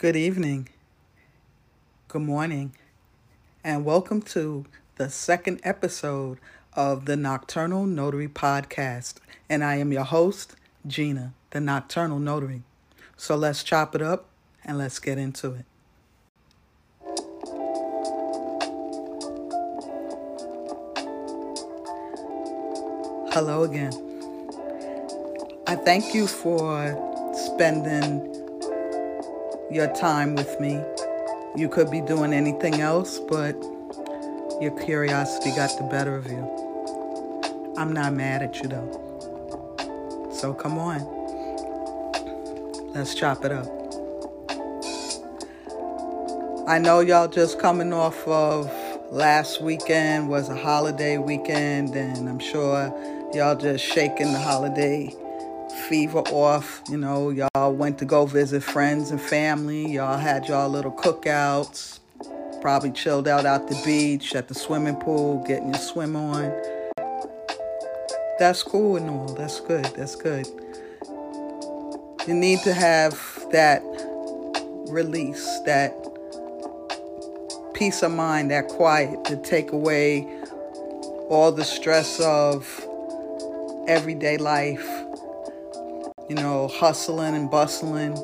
Good evening, good morning, and welcome to the second episode of the Nocturnal Notary Podcast. And I am your host, Gina, the Nocturnal Notary. So let's chop it up and let's get into it. Hello again. I thank you for spending your time with me. You could be doing anything else, but your curiosity got the better of you. I'm not mad at you though. So come on. Let's chop it up. I know y'all just coming off of last weekend was a holiday weekend and I'm sure y'all just shaking the holiday fever off. You know, y'all went to go visit friends and family. Y'all had y'all little cookouts. Probably chilled out at the beach, at the swimming pool, getting your swim on. That's cool and all. That's good. That's good. You need to have that release, that peace of mind, that quiet to take away all the stress of everyday life you know, hustling and bustling,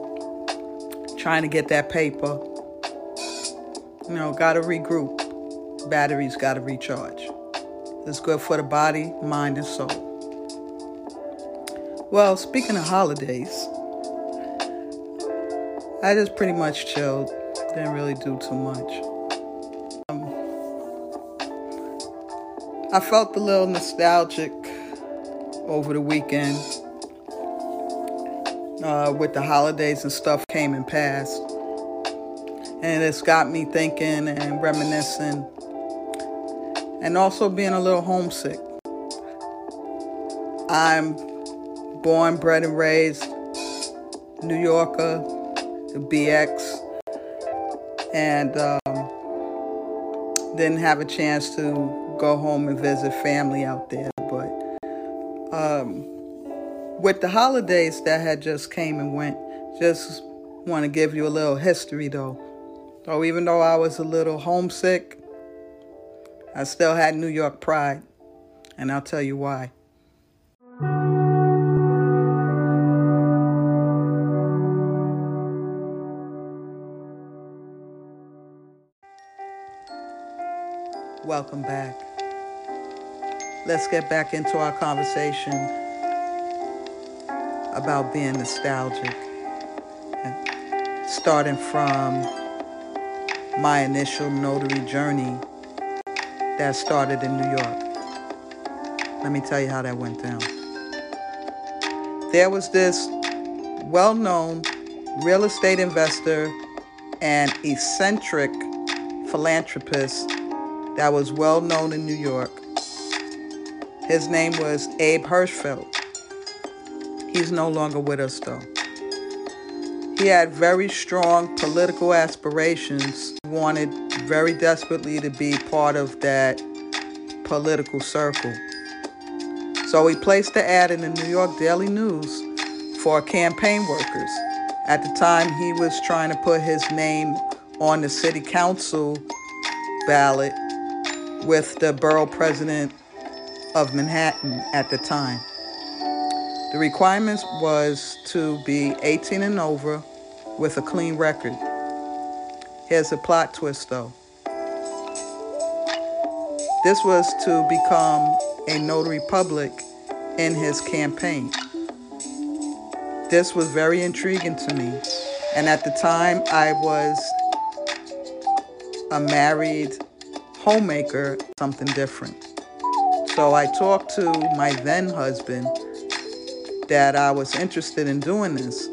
trying to get that paper. You know, got to regroup. Batteries got to recharge. It's good for the body, mind, and soul. Well, speaking of holidays, I just pretty much chilled. Didn't really do too much. Um, I felt a little nostalgic over the weekend uh, with the holidays and stuff came and passed. And it's got me thinking and reminiscing and also being a little homesick. I'm born, bred, and raised New Yorker, BX, and um, didn't have a chance to go home and visit family out there. But um, with the holidays that had just came and went, just want to give you a little history though. So even though I was a little homesick, I still had New York pride, and I'll tell you why. Welcome back. Let's get back into our conversation about being nostalgic. Starting from my initial notary journey that started in New York. Let me tell you how that went down. There was this well known real estate investor and eccentric philanthropist that was well known in New York. His name was Abe Hirschfeld. He's no longer with us though. He had very strong political aspirations, wanted very desperately to be part of that political circle. So he placed the ad in the New York Daily News for campaign workers. At the time, he was trying to put his name on the city council ballot with the borough president of Manhattan at the time. The requirements was to be 18 and over with a clean record. Here's a plot twist though. This was to become a notary public in his campaign. This was very intriguing to me. And at the time, I was a married homemaker, something different. So I talked to my then husband that I was interested in doing this.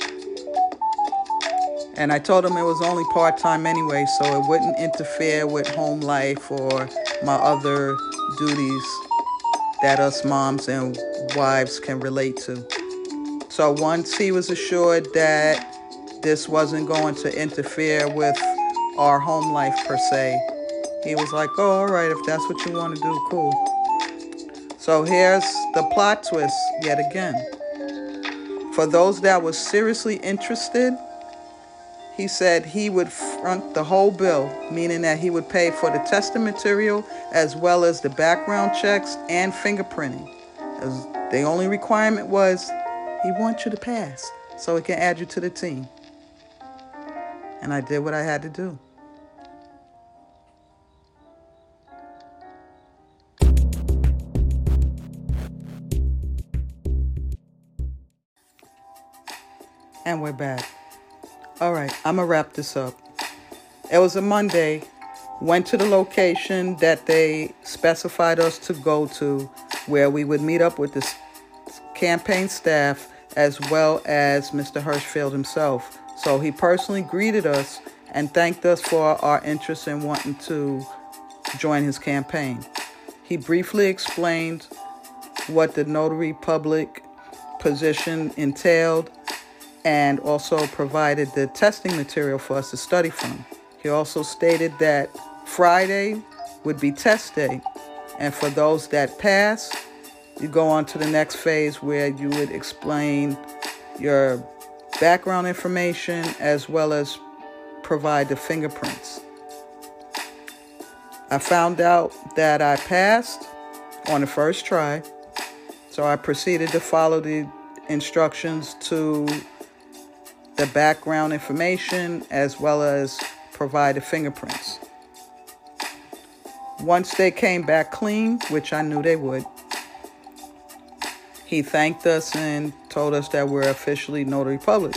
And I told him it was only part time anyway, so it wouldn't interfere with home life or my other duties that us moms and wives can relate to. So once he was assured that this wasn't going to interfere with our home life per se, he was like, oh, all right, if that's what you want to do, cool. So here's the plot twist yet again. For those that were seriously interested he said he would front the whole bill, meaning that he would pay for the testing material as well as the background checks and fingerprinting. As the only requirement was he wants you to pass so he can add you to the team. And I did what I had to do. And we're back. All right, I'm going to wrap this up. It was a Monday. Went to the location that they specified us to go to, where we would meet up with the campaign staff as well as Mr. Hirschfeld himself. So he personally greeted us and thanked us for our interest in wanting to join his campaign. He briefly explained what the notary public position entailed and also provided the testing material for us to study from. He also stated that Friday would be test day, and for those that pass, you go on to the next phase where you would explain your background information as well as provide the fingerprints. I found out that I passed on the first try, so I proceeded to follow the instructions to the background information as well as provide the fingerprints. Once they came back clean, which I knew they would, he thanked us and told us that we're officially notary public.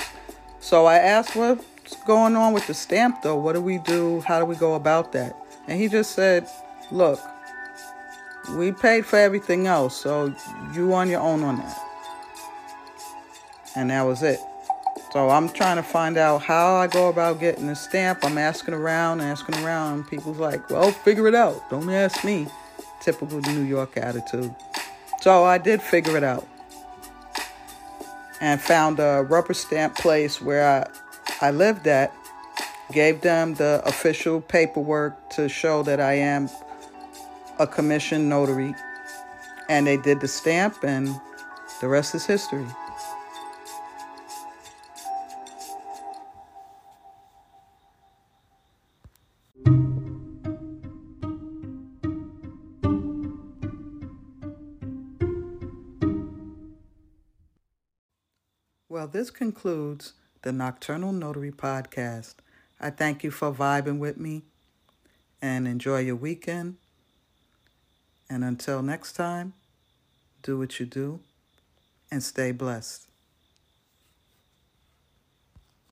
So I asked, what's going on with the stamp though? What do we do? How do we go about that? And he just said, look, we paid for everything else, so you on your own on that. And that was it. So I'm trying to find out how I go about getting the stamp. I'm asking around, asking around. People's like, well, figure it out. Don't ask me. Typical New York attitude. So I did figure it out and found a rubber stamp place where I, I lived at. Gave them the official paperwork to show that I am a commissioned notary. And they did the stamp, and the rest is history. Well, this concludes the Nocturnal Notary Podcast. I thank you for vibing with me and enjoy your weekend. And until next time, do what you do and stay blessed.